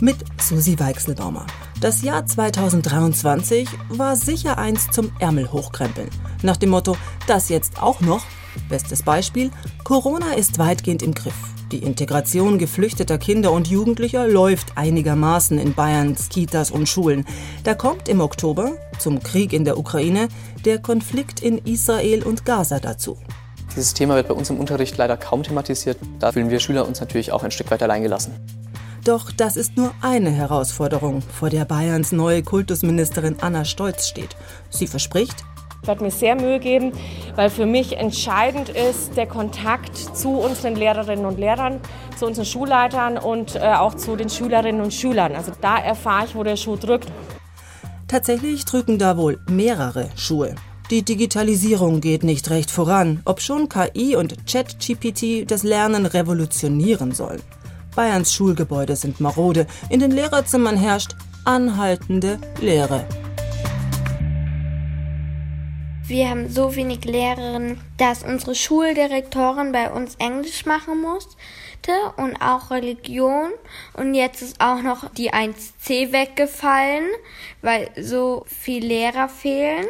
mit Susi Weichselbaumer. Das Jahr 2023 war sicher eins zum Ärmel hochkrempeln. Nach dem Motto, das jetzt auch noch? Bestes Beispiel, Corona ist weitgehend im Griff. Die Integration geflüchteter Kinder und Jugendlicher läuft einigermaßen in Bayerns Kitas und Schulen. Da kommt im Oktober, zum Krieg in der Ukraine, der Konflikt in Israel und Gaza dazu. Dieses Thema wird bei uns im Unterricht leider kaum thematisiert. Da fühlen wir Schüler uns natürlich auch ein Stück weit alleingelassen. Doch das ist nur eine Herausforderung, vor der Bayerns neue Kultusministerin Anna Stolz steht. Sie verspricht, ich werde mir sehr Mühe geben, weil für mich entscheidend ist der Kontakt zu unseren Lehrerinnen und Lehrern, zu unseren Schulleitern und äh, auch zu den Schülerinnen und Schülern. Also da erfahre ich, wo der Schuh drückt. Tatsächlich drücken da wohl mehrere Schuhe. Die Digitalisierung geht nicht recht voran, obschon KI und ChatGPT das Lernen revolutionieren sollen. Bayerns Schulgebäude sind marode. In den Lehrerzimmern herrscht anhaltende Leere. Wir haben so wenig Lehrerinnen, dass unsere Schuldirektorin bei uns Englisch machen musste und auch Religion. Und jetzt ist auch noch die 1c weggefallen, weil so viele Lehrer fehlen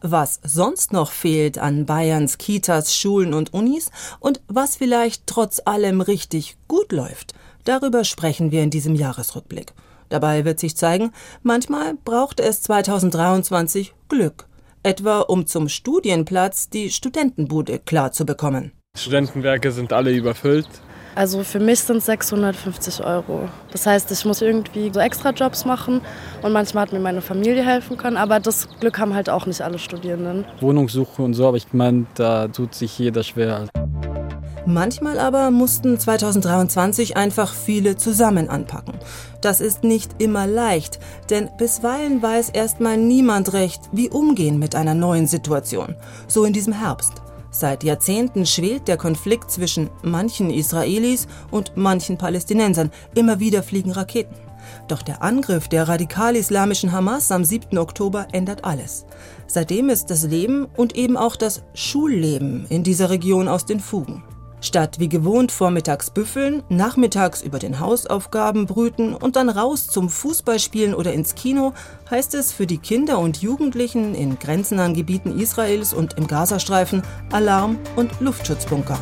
was sonst noch fehlt an Bayerns Kitas, Schulen und Unis und was vielleicht trotz allem richtig gut läuft. Darüber sprechen wir in diesem Jahresrückblick. Dabei wird sich zeigen, manchmal braucht es 2023 Glück, etwa um zum Studienplatz die Studentenbude klar zu bekommen. Studentenwerke sind alle überfüllt. Also für mich sind es 650 Euro. Das heißt, ich muss irgendwie so extra Jobs machen und manchmal hat mir meine Familie helfen können, aber das Glück haben halt auch nicht alle Studierenden. Wohnungssuche und so, aber ich meine, da tut sich jeder schwer. Manchmal aber mussten 2023 einfach viele zusammen anpacken. Das ist nicht immer leicht, denn bisweilen weiß erstmal niemand recht, wie umgehen mit einer neuen Situation. So in diesem Herbst. Seit Jahrzehnten schwelt der Konflikt zwischen manchen Israelis und manchen Palästinensern. Immer wieder fliegen Raketen. Doch der Angriff der radikal-islamischen Hamas am 7. Oktober ändert alles. Seitdem ist das Leben und eben auch das Schulleben in dieser Region aus den Fugen. Statt wie gewohnt vormittags büffeln, nachmittags über den Hausaufgaben brüten und dann raus zum Fußballspielen oder ins Kino, heißt es für die Kinder und Jugendlichen in grenznahen Gebieten Israels und im Gazastreifen Alarm und Luftschutzbunker.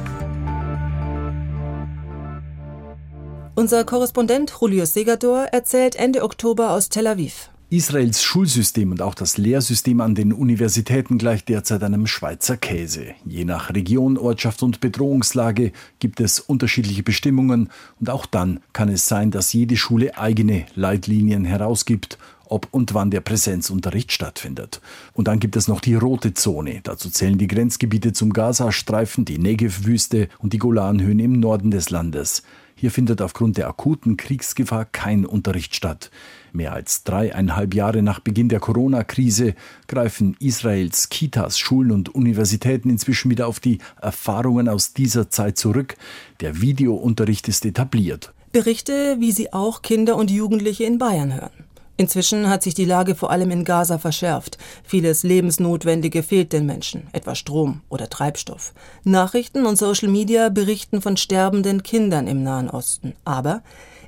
Unser Korrespondent Julius Segador erzählt Ende Oktober aus Tel Aviv. Israels Schulsystem und auch das Lehrsystem an den Universitäten gleicht derzeit einem Schweizer Käse. Je nach Region, Ortschaft und Bedrohungslage gibt es unterschiedliche Bestimmungen und auch dann kann es sein, dass jede Schule eigene Leitlinien herausgibt, ob und wann der Präsenzunterricht stattfindet. Und dann gibt es noch die rote Zone. Dazu zählen die Grenzgebiete zum Gazastreifen, die Negev-Wüste und die Golanhöhen im Norden des Landes. Hier findet aufgrund der akuten Kriegsgefahr kein Unterricht statt. Mehr als dreieinhalb Jahre nach Beginn der Corona-Krise greifen Israels Kitas, Schulen und Universitäten inzwischen wieder auf die Erfahrungen aus dieser Zeit zurück. Der Videounterricht ist etabliert. Berichte, wie sie auch Kinder und Jugendliche in Bayern hören. Inzwischen hat sich die Lage vor allem in Gaza verschärft. Vieles Lebensnotwendige fehlt den Menschen, etwa Strom oder Treibstoff. Nachrichten und Social Media berichten von sterbenden Kindern im Nahen Osten. Aber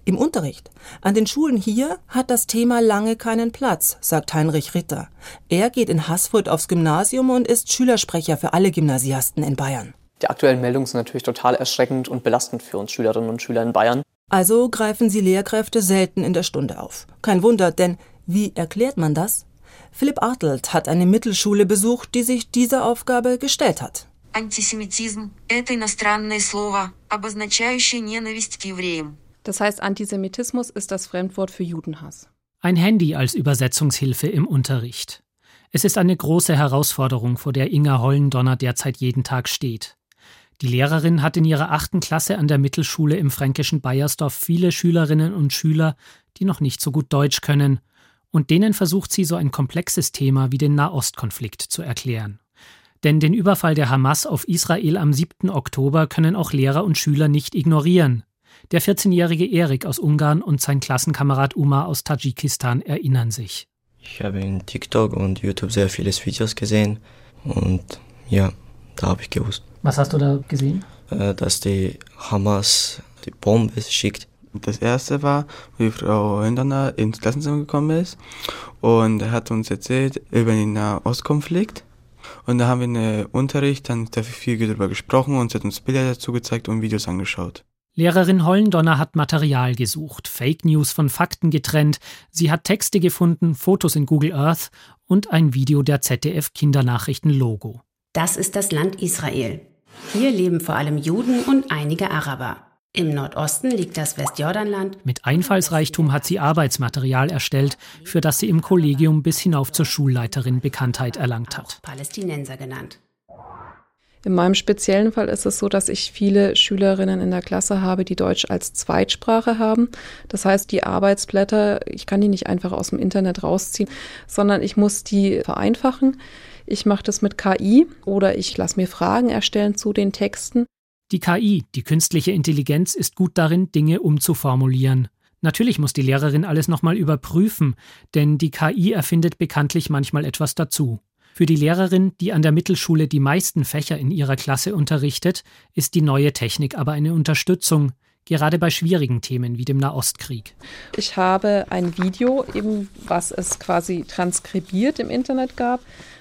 im Unterricht an den Schulen hier hat das Thema lange keinen Platz, sagt Heinrich Ritter. Er geht in Haßfurt aufs Gymnasium und ist Schülersprecher für alle Gymnasiasten in Bayern. Die aktuellen Meldungen sind natürlich total erschreckend und belastend für uns Schülerinnen und Schüler in Bayern. Also greifen sie Lehrkräfte selten in der Stunde auf. Kein Wunder, denn wie erklärt man das? Philipp Artelt hat eine Mittelschule besucht, die sich dieser Aufgabe gestellt hat. Антисемитизм – это иностранное слово, обозначающее ненависть к евреям. Das heißt, Antisemitismus ist das Fremdwort für Judenhass. Ein Handy als Übersetzungshilfe im Unterricht. Es ist eine große Herausforderung, vor der Inga Hollendonner derzeit jeden Tag steht. Die Lehrerin hat in ihrer achten Klasse an der Mittelschule im fränkischen Bayersdorf viele Schülerinnen und Schüler, die noch nicht so gut Deutsch können, und denen versucht sie so ein komplexes Thema wie den Nahostkonflikt zu erklären. Denn den Überfall der Hamas auf Israel am 7. Oktober können auch Lehrer und Schüler nicht ignorieren. Der 14-jährige Erik aus Ungarn und sein Klassenkamerad Umar aus Tadschikistan erinnern sich. Ich habe in TikTok und YouTube sehr viele Videos gesehen und ja, da habe ich gewusst. Was hast du da gesehen? Äh, dass die Hamas die Bombe schickt Das erste war, wie Frau Hünderner ins Klassenzimmer gekommen ist und er hat uns erzählt über den Nahostkonflikt. Und da haben wir einen Unterricht dann dafür viel darüber gesprochen und sie hat uns Bilder dazu gezeigt und Videos angeschaut. Lehrerin Hollendonner hat Material gesucht, Fake News von Fakten getrennt, sie hat Texte gefunden, Fotos in Google Earth und ein Video der ZDF Kindernachrichten Logo. Das ist das Land Israel. Hier leben vor allem Juden und einige Araber. Im Nordosten liegt das Westjordanland. Mit Einfallsreichtum hat sie Arbeitsmaterial erstellt, für das sie im Kollegium bis hinauf zur Schulleiterin Bekanntheit erlangt hat. Palästinenser genannt. In meinem speziellen Fall ist es so, dass ich viele Schülerinnen in der Klasse habe, die Deutsch als Zweitsprache haben. Das heißt, die Arbeitsblätter, ich kann die nicht einfach aus dem Internet rausziehen, sondern ich muss die vereinfachen. Ich mache das mit KI oder ich lasse mir Fragen erstellen zu den Texten. Die KI, die künstliche Intelligenz, ist gut darin, Dinge umzuformulieren. Natürlich muss die Lehrerin alles nochmal überprüfen, denn die KI erfindet bekanntlich manchmal etwas dazu. Für die Lehrerin, die an der Mittelschule die meisten Fächer in ihrer Klasse unterrichtet, ist die neue Technik aber eine Unterstützung, gerade bei schwierigen Themen wie dem Nahostkrieg. Ich habe ein Video, eben was es quasi transkribiert im Internet gab,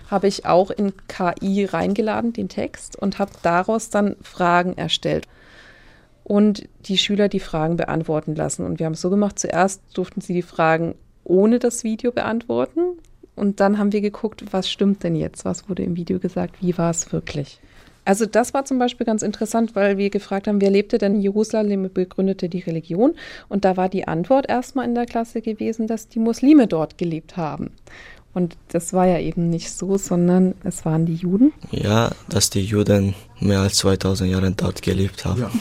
habe ich auch in KI reingeladen, den Text, und habe daraus dann Fragen erstellt. Und die Schüler die Fragen beantworten lassen. Und wir haben es so gemacht, zuerst durften sie die Fragen ohne das Video beantworten. Und dann haben wir geguckt, was stimmt denn jetzt? Was wurde im Video gesagt? Wie war es wirklich? Also das war zum Beispiel ganz interessant, weil wir gefragt haben, wer lebte denn in Jerusalem, begründete die Religion. Und da war die Antwort erstmal in der Klasse gewesen, dass die Muslime dort gelebt haben. Und das war ja eben nicht so, sondern es waren die Juden. Ja, dass die Juden mehr als 2000 Jahre dort gelebt haben. Ja.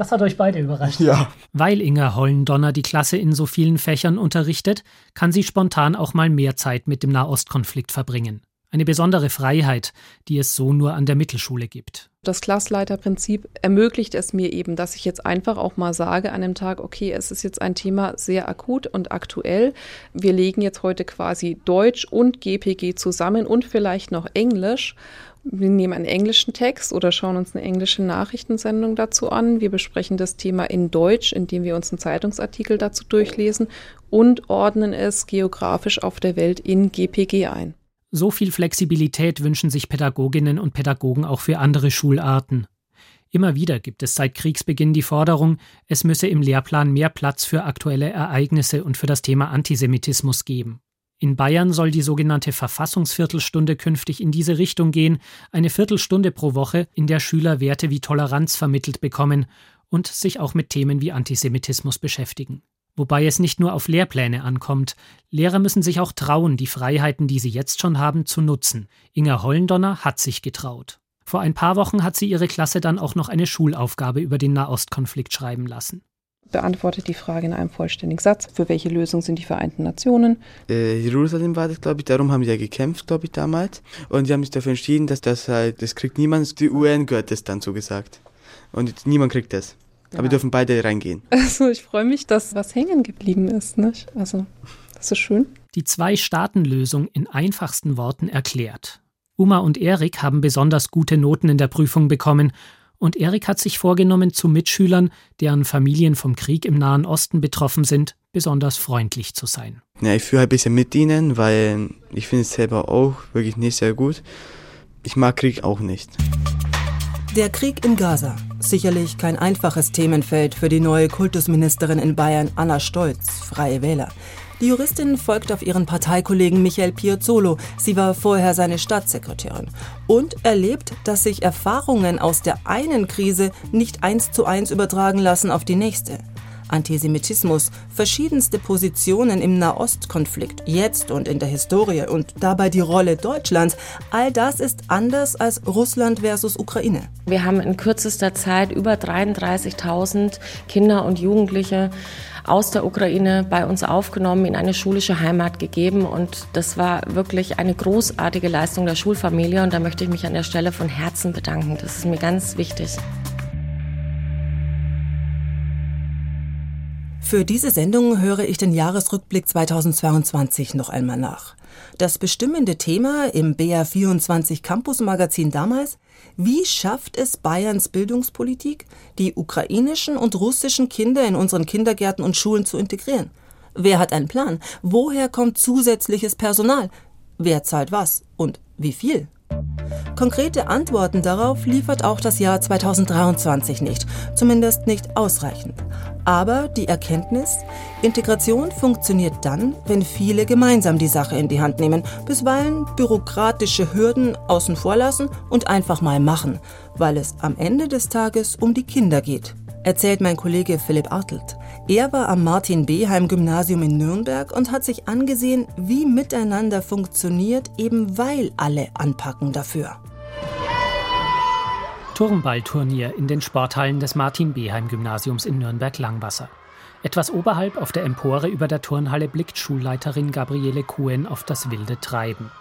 Das hat euch beide überrascht. Ja. Weil Inga Hollendonner die Klasse in so vielen Fächern unterrichtet, kann sie spontan auch mal mehr Zeit mit dem Nahostkonflikt verbringen. Eine besondere Freiheit, die es so nur an der Mittelschule gibt. Das Klassleiterprinzip ermöglicht es mir eben, dass ich jetzt einfach auch mal sage an dem Tag, okay, es ist jetzt ein Thema sehr akut und aktuell. Wir legen jetzt heute quasi Deutsch und GPG zusammen und vielleicht noch Englisch wir nehmen einen englischen Text oder schauen uns eine englische Nachrichtensendung dazu an. Wir besprechen das Thema in Deutsch, indem wir uns einen Zeitungsartikel dazu durchlesen und ordnen es geografisch auf der Welt in GPG ein. So viel Flexibilität wünschen sich Pädagoginnen und Pädagogen auch für andere Schularten. Immer wieder gibt es seit Kriegsbeginn die Forderung, es müsse im Lehrplan mehr Platz für aktuelle Ereignisse und für das Thema Antisemitismus geben. In Bayern soll die sogenannte Verfassungsviertelstunde künftig in diese Richtung gehen, eine Viertelstunde pro Woche, in der Schüler Werte wie Toleranz vermittelt bekommen und sich auch mit Themen wie Antisemitismus beschäftigen. Wobei es nicht nur auf Lehrpläne ankommt. Lehrer müssen sich auch trauen, die Freiheiten, die sie jetzt schon haben, zu nutzen. Inga Hollendonner hat sich getraut. Vor ein paar Wochen hat sie ihre Klasse dann auch noch eine Schulaufgabe über den Nahostkonflikt schreiben lassen beantwortet die Frage in einem vollständigen Satz. Für welche Lösung sind die Vereinten Nationen? Äh, Jerusalem war das, glaube ich. Darum haben sie ja gekämpft, glaube ich, damals. Und sie haben sich dafür entschieden, dass das halt, das kriegt niemand. Die UN gehört das dann so gesagt. Und niemand kriegt das. Aber wir dürfen beide reingehen. Also ich freue mich, dass was hängen geblieben ist. Nicht? Also das ist schön. Die Zwei-Staaten-Lösung in einfachsten Worten erklärt. Uma und Erik haben besonders gute Noten in der Prüfung bekommen und Erik hat sich vorgenommen, zu Mitschülern, deren Familien vom Krieg im Nahen Osten betroffen sind, besonders freundlich zu sein. Ja, ich fühle ein bisschen mit ihnen, weil ich finde es selber auch wirklich nicht sehr gut. Ich mag Krieg auch nicht. Der Krieg in Gaza. Sicherlich kein einfaches Themenfeld für die neue Kultusministerin in Bayern, Anna Stolz, Freie Wähler. Die Juristin folgt auf ihren Parteikollegen Michael Piazzolo. Sie war vorher seine Staatssekretärin und erlebt, dass sich Erfahrungen aus der einen Krise nicht eins zu eins übertragen lassen auf die nächste. Antisemitismus, verschiedenste Positionen im Nahostkonflikt, jetzt und in der Historie und dabei die Rolle Deutschlands, all das ist anders als Russland versus Ukraine. Wir haben in kürzester Zeit über 33.000 Kinder und Jugendliche aus der Ukraine bei uns aufgenommen, in eine schulische Heimat gegeben. Und das war wirklich eine großartige Leistung der Schulfamilie. Und da möchte ich mich an der Stelle von Herzen bedanken. Das ist mir ganz wichtig. Für diese Sendung höre ich den Jahresrückblick 2022 noch einmal nach. Das bestimmende Thema im BR24 Campus Magazin damals Wie schafft es Bayerns Bildungspolitik, die ukrainischen und russischen Kinder in unseren Kindergärten und Schulen zu integrieren? Wer hat einen Plan? Woher kommt zusätzliches Personal? Wer zahlt was und wie viel? Konkrete Antworten darauf liefert auch das Jahr 2023 nicht, zumindest nicht ausreichend. Aber die Erkenntnis, Integration funktioniert dann, wenn viele gemeinsam die Sache in die Hand nehmen, bisweilen bürokratische Hürden außen vor lassen und einfach mal machen, weil es am Ende des Tages um die Kinder geht, erzählt mein Kollege Philipp Artelt. Er war am Martin-Beheim-Gymnasium in Nürnberg und hat sich angesehen, wie miteinander funktioniert, eben weil alle anpacken dafür. Turmballturnier in den Sporthallen des Martin-Beheim-Gymnasiums in Nürnberg-Langwasser. Etwas oberhalb auf der Empore über der Turnhalle blickt Schulleiterin Gabriele Cohen auf das wilde Treiben.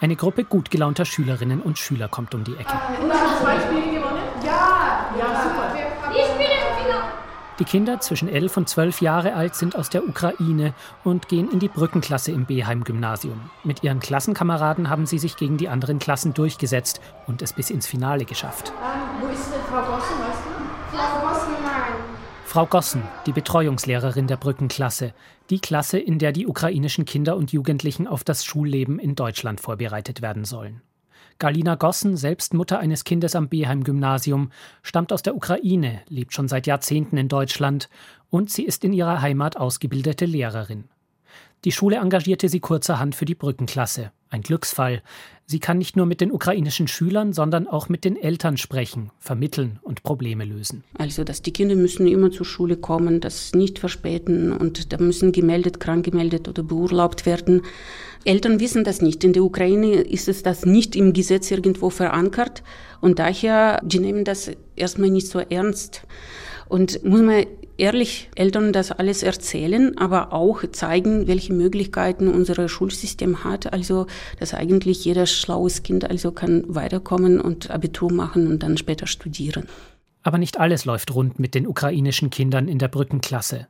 Eine Gruppe gut gelaunter Schülerinnen und Schüler kommt um die Ecke. Und hast zwei Spiele gewonnen? Ja, ja, super. Ich spiele die Kinder zwischen 11 und 12 Jahre alt sind aus der Ukraine und gehen in die Brückenklasse im Beheim-Gymnasium. Mit ihren Klassenkameraden haben sie sich gegen die anderen Klassen durchgesetzt und es bis ins Finale geschafft. Ähm, wo ist denn Frau Gossen, weißt du? Frau Gossen, nein. Frau Gossen, die Betreuungslehrerin der Brückenklasse, die Klasse, in der die ukrainischen Kinder und Jugendlichen auf das Schulleben in Deutschland vorbereitet werden sollen. Galina Gossen, selbst Mutter eines Kindes am Beheim-Gymnasium, stammt aus der Ukraine, lebt schon seit Jahrzehnten in Deutschland und sie ist in ihrer Heimat ausgebildete Lehrerin. Die Schule engagierte sie kurzerhand für die Brückenklasse. Ein Glücksfall. Sie kann nicht nur mit den ukrainischen Schülern, sondern auch mit den Eltern sprechen, vermitteln und Probleme lösen. Also, dass die Kinder müssen immer zur Schule kommen, das nicht verspäten und da müssen gemeldet, krank gemeldet oder beurlaubt werden. Eltern wissen das nicht. In der Ukraine ist es das nicht im Gesetz irgendwo verankert und daher, die nehmen das erstmal nicht so ernst. Und muss man ehrlich Eltern das alles erzählen, aber auch zeigen, welche Möglichkeiten unser Schulsystem hat. Also, dass eigentlich jeder schlaues Kind also kann weiterkommen und Abitur machen und dann später studieren. Aber nicht alles läuft rund mit den ukrainischen Kindern in der Brückenklasse.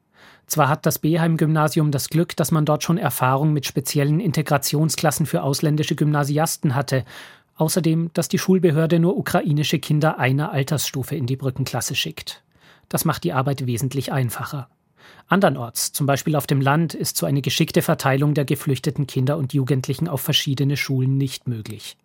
Zwar hat das Beheim-Gymnasium das Glück, dass man dort schon Erfahrung mit speziellen Integrationsklassen für ausländische Gymnasiasten hatte, außerdem, dass die Schulbehörde nur ukrainische Kinder einer Altersstufe in die Brückenklasse schickt. Das macht die Arbeit wesentlich einfacher. Andernorts, zum Beispiel auf dem Land, ist so eine geschickte Verteilung der geflüchteten Kinder und Jugendlichen auf verschiedene Schulen nicht möglich.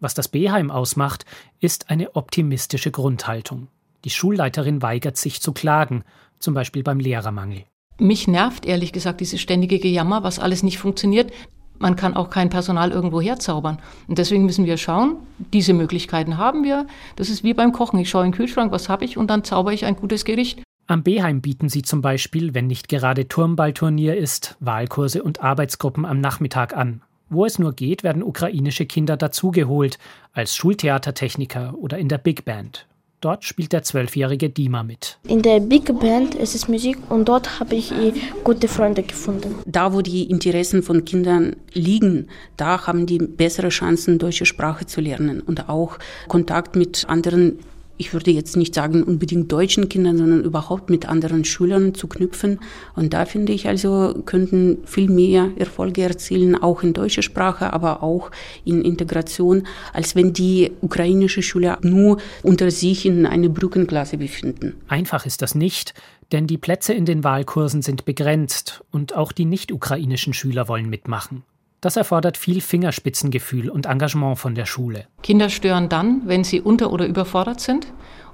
Was das Beheim ausmacht, ist eine optimistische Grundhaltung. Die Schulleiterin weigert sich zu klagen, zum Beispiel beim Lehrermangel. Mich nervt ehrlich gesagt dieses ständige Gejammer, was alles nicht funktioniert. Man kann auch kein Personal irgendwo herzaubern. Und deswegen müssen wir schauen, diese Möglichkeiten haben wir. Das ist wie beim Kochen. Ich schaue in den Kühlschrank, was habe ich und dann zaubere ich ein gutes Gericht. Am Beheim bieten sie zum Beispiel, wenn nicht gerade Turmballturnier ist, Wahlkurse und Arbeitsgruppen am Nachmittag an. Wo es nur geht, werden ukrainische Kinder dazugeholt, als Schultheatertechniker oder in der Big Band. Dort spielt der zwölfjährige Dima mit. In der Big Band ist es Musik und dort habe ich eh gute Freunde gefunden. Da, wo die Interessen von Kindern liegen, da haben die bessere Chancen, deutsche Sprache zu lernen und auch Kontakt mit anderen ich würde jetzt nicht sagen unbedingt deutschen Kindern, sondern überhaupt mit anderen Schülern zu knüpfen. Und da finde ich also, könnten viel mehr Erfolge erzielen, auch in deutscher Sprache, aber auch in Integration, als wenn die ukrainische Schüler nur unter sich in einer Brückenklasse befinden. Einfach ist das nicht, denn die Plätze in den Wahlkursen sind begrenzt und auch die nicht-ukrainischen Schüler wollen mitmachen. Das erfordert viel Fingerspitzengefühl und Engagement von der Schule. Kinder stören dann, wenn sie unter- oder überfordert sind.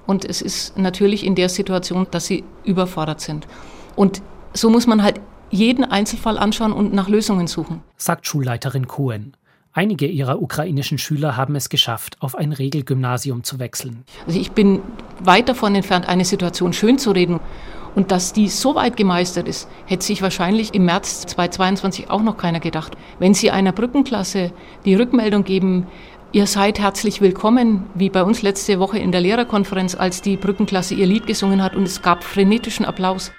Und es ist natürlich in der Situation, dass sie überfordert sind. Und so muss man halt jeden Einzelfall anschauen und nach Lösungen suchen. Sagt Schulleiterin Cohen. Einige ihrer ukrainischen Schüler haben es geschafft, auf ein Regelgymnasium zu wechseln. Also ich bin weit davon entfernt, eine Situation schön zu reden. Und dass die so weit gemeistert ist, hätte sich wahrscheinlich im März 2022 auch noch keiner gedacht. Wenn Sie einer Brückenklasse die Rückmeldung geben, Ihr seid herzlich willkommen, wie bei uns letzte Woche in der Lehrerkonferenz, als die Brückenklasse ihr Lied gesungen hat und es gab frenetischen Applaus.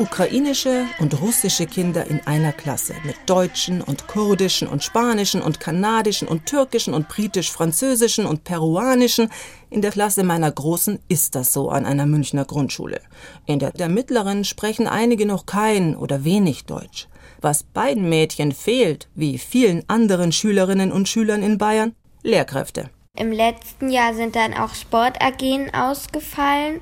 Ukrainische und russische Kinder in einer Klasse mit deutschen und kurdischen und spanischen und kanadischen und türkischen und britisch-französischen und peruanischen. In der Klasse meiner Großen ist das so an einer Münchner Grundschule. In der der mittleren sprechen einige noch kein oder wenig Deutsch. Was beiden Mädchen fehlt, wie vielen anderen Schülerinnen und Schülern in Bayern, Lehrkräfte. Im letzten Jahr sind dann auch Sport-AGen ausgefallen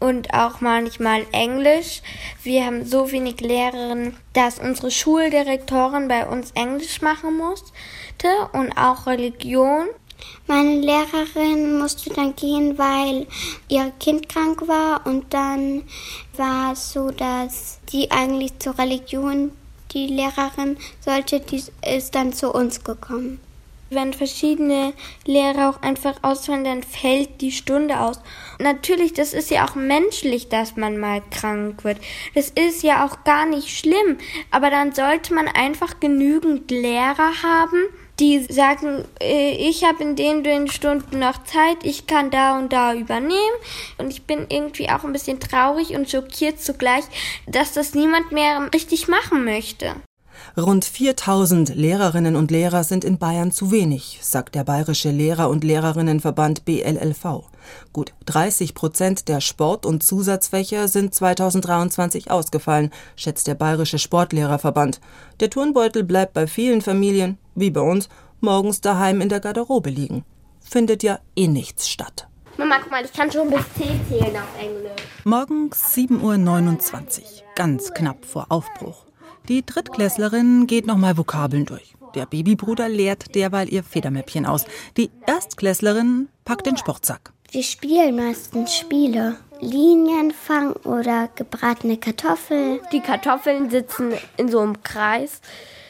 und auch manchmal Englisch. Wir haben so wenig Lehrerinnen, dass unsere Schuldirektorin bei uns Englisch machen musste und auch Religion. Meine Lehrerin musste dann gehen, weil ihr Kind krank war und dann war es so, dass die eigentlich zur Religion, die Lehrerin sollte, die ist dann zu uns gekommen. Wenn verschiedene Lehrer auch einfach ausfallen, dann fällt die Stunde aus. Natürlich, das ist ja auch menschlich, dass man mal krank wird. Das ist ja auch gar nicht schlimm. Aber dann sollte man einfach genügend Lehrer haben, die sagen, äh, ich habe in den, den Stunden noch Zeit, ich kann da und da übernehmen. Und ich bin irgendwie auch ein bisschen traurig und schockiert zugleich, dass das niemand mehr richtig machen möchte. Rund 4000 Lehrerinnen und Lehrer sind in Bayern zu wenig, sagt der Bayerische Lehrer- und Lehrerinnenverband BLLV. Gut 30 Prozent der Sport- und Zusatzfächer sind 2023 ausgefallen, schätzt der Bayerische Sportlehrerverband. Der Turnbeutel bleibt bei vielen Familien, wie bei uns, morgens daheim in der Garderobe liegen. Findet ja eh nichts statt. Mama, guck mal, ich kann schon bis 10 zählen auf Englisch. Morgens 7.29 Uhr, ganz knapp vor Aufbruch. Die Drittklässlerin geht nochmal Vokabeln durch. Der Babybruder leert derweil ihr Federmäppchen aus. Die Erstklässlerin packt den Sportsack. Wir spielen meistens Spiele. Linienfang oder gebratene Kartoffeln. Die Kartoffeln sitzen in so einem Kreis.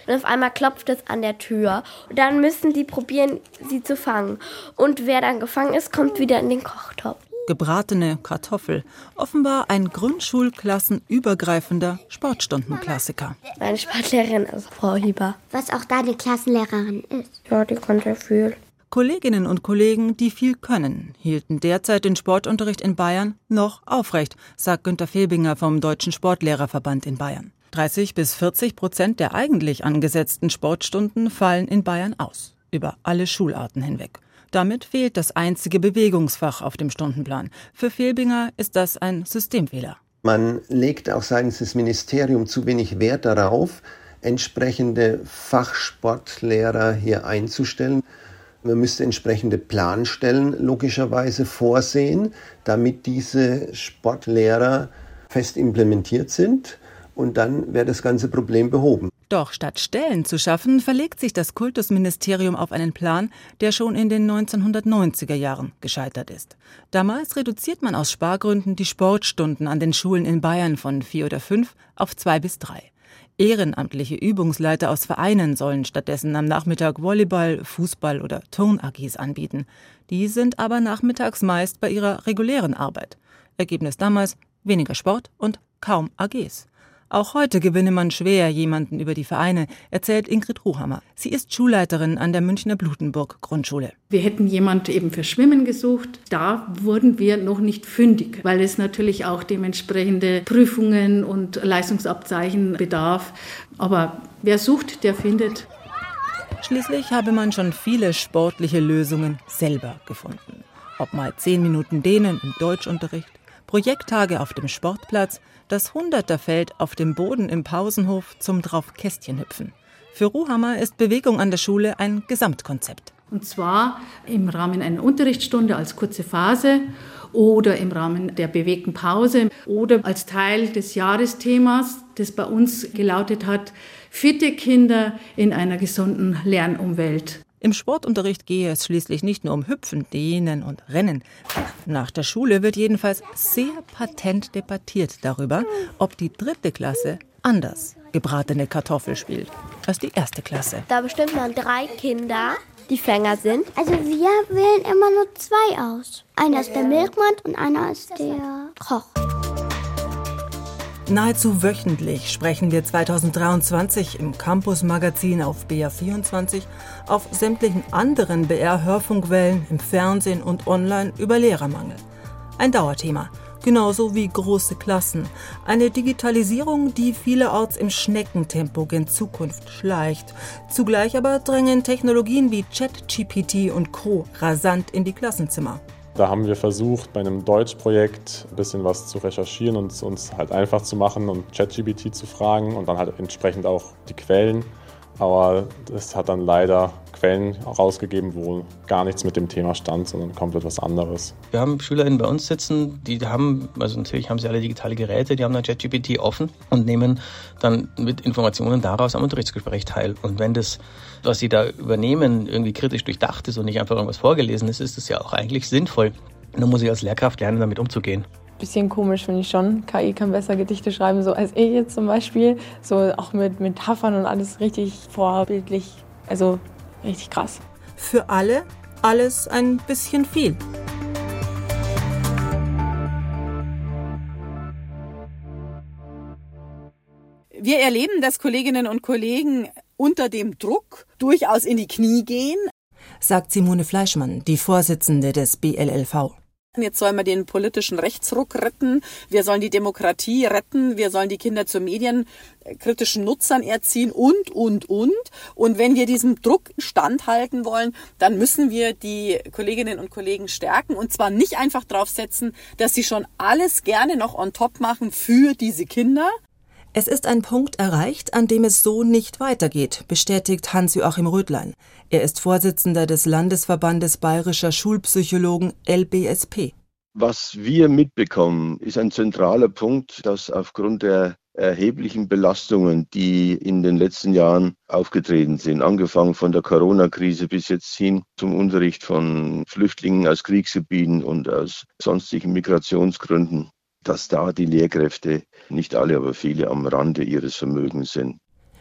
Und auf einmal klopft es an der Tür. Und dann müssen die probieren, sie zu fangen. Und wer dann gefangen ist, kommt wieder in den Kochtopf gebratene Kartoffel. Offenbar ein grundschulklassenübergreifender Sportstundenklassiker. Meine Sportlehrerin ist Frau Hieber. Was auch deine Klassenlehrerin ist. Ja, die konnte viel. Kolleginnen und Kollegen, die viel können, hielten derzeit den Sportunterricht in Bayern noch aufrecht, sagt Günter Febinger vom Deutschen Sportlehrerverband in Bayern. 30 bis 40 Prozent der eigentlich angesetzten Sportstunden fallen in Bayern aus, über alle Schularten hinweg. Damit fehlt das einzige Bewegungsfach auf dem Stundenplan. Für Fehlbinger ist das ein Systemfehler. Man legt auch seitens des Ministeriums zu wenig Wert darauf, entsprechende Fachsportlehrer hier einzustellen. Man müsste entsprechende Planstellen logischerweise vorsehen, damit diese Sportlehrer fest implementiert sind. Und dann wäre das ganze Problem behoben. Doch statt Stellen zu schaffen, verlegt sich das Kultusministerium auf einen Plan, der schon in den 1990er Jahren gescheitert ist. Damals reduziert man aus Spargründen die Sportstunden an den Schulen in Bayern von vier oder fünf auf zwei bis drei. Ehrenamtliche Übungsleiter aus Vereinen sollen stattdessen am Nachmittag Volleyball, Fußball oder Turn-AGs anbieten. Die sind aber nachmittags meist bei ihrer regulären Arbeit. Ergebnis damals weniger Sport und kaum AGs. Auch heute gewinne man schwer jemanden über die Vereine, erzählt Ingrid Ruhammer. Sie ist Schulleiterin an der Münchner Blutenburg Grundschule. Wir hätten jemand eben für Schwimmen gesucht. Da wurden wir noch nicht fündig, weil es natürlich auch dementsprechende Prüfungen und Leistungsabzeichen bedarf. Aber wer sucht, der findet. Schließlich habe man schon viele sportliche Lösungen selber gefunden. Ob mal zehn Minuten Dehnen im Deutschunterricht, Projekttage auf dem Sportplatz, das Hunderterfeld auf dem Boden im Pausenhof zum drauf Kästchen hüpfen. Für Ruhammer ist Bewegung an der Schule ein Gesamtkonzept. Und zwar im Rahmen einer Unterrichtsstunde als kurze Phase oder im Rahmen der bewegten Pause oder als Teil des Jahresthemas, das bei uns gelautet hat, fitte Kinder in einer gesunden Lernumwelt. Im Sportunterricht gehe es schließlich nicht nur um Hüpfen, Dehnen und Rennen. Nach der Schule wird jedenfalls sehr patent debattiert darüber, ob die dritte Klasse anders gebratene Kartoffel spielt als die erste Klasse. Da bestimmt man drei Kinder, die Fänger sind. Also wir wählen immer nur zwei aus. Einer ist der Milchmann und einer ist der Koch. Nahezu wöchentlich sprechen wir 2023 im Campus-Magazin auf BR24, auf sämtlichen anderen BR-Hörfunkwellen, im Fernsehen und online über Lehrermangel. Ein Dauerthema. genauso wie große Klassen. Eine Digitalisierung, die vielerorts im Schneckentempo gen Zukunft schleicht. Zugleich aber drängen Technologien wie ChatGPT und Co. rasant in die Klassenzimmer. Da haben wir versucht, bei einem Deutschprojekt ein bisschen was zu recherchieren und es uns halt einfach zu machen und ChatGPT zu fragen und dann halt entsprechend auch die Quellen. Aber es hat dann leider Quellen rausgegeben, wo gar nichts mit dem Thema stand, sondern komplett was anderes. Wir haben SchülerInnen bei uns sitzen, die haben, also natürlich haben sie alle digitale Geräte, die haben dann ChatGPT offen und nehmen dann mit Informationen daraus am Unterrichtsgespräch teil. Und wenn das, was sie da übernehmen, irgendwie kritisch durchdacht ist und nicht einfach irgendwas vorgelesen ist, ist das ja auch eigentlich sinnvoll. Nur muss ich als Lehrkraft lernen, damit umzugehen bisschen komisch finde ich schon. KI kann besser Gedichte schreiben, so als ich jetzt zum Beispiel. So auch mit Metaphern und alles richtig vorbildlich. Also richtig krass. Für alle alles ein bisschen viel. Wir erleben, dass Kolleginnen und Kollegen unter dem Druck durchaus in die Knie gehen, sagt Simone Fleischmann, die Vorsitzende des BLLV. Jetzt sollen wir den politischen Rechtsruck retten. Wir sollen die Demokratie retten. Wir sollen die Kinder zu medienkritischen Nutzern erziehen und, und, und. Und wenn wir diesem Druck standhalten wollen, dann müssen wir die Kolleginnen und Kollegen stärken und zwar nicht einfach draufsetzen, dass sie schon alles gerne noch on top machen für diese Kinder, es ist ein Punkt erreicht, an dem es so nicht weitergeht, bestätigt Hans-Joachim Rödlein. Er ist Vorsitzender des Landesverbandes bayerischer Schulpsychologen LBSP. Was wir mitbekommen, ist ein zentraler Punkt, dass aufgrund der erheblichen Belastungen, die in den letzten Jahren aufgetreten sind, angefangen von der Corona-Krise bis jetzt hin zum Unterricht von Flüchtlingen aus Kriegsgebieten und aus sonstigen Migrationsgründen, dass da die Lehrkräfte, nicht alle, aber viele am Rande ihres Vermögens sind.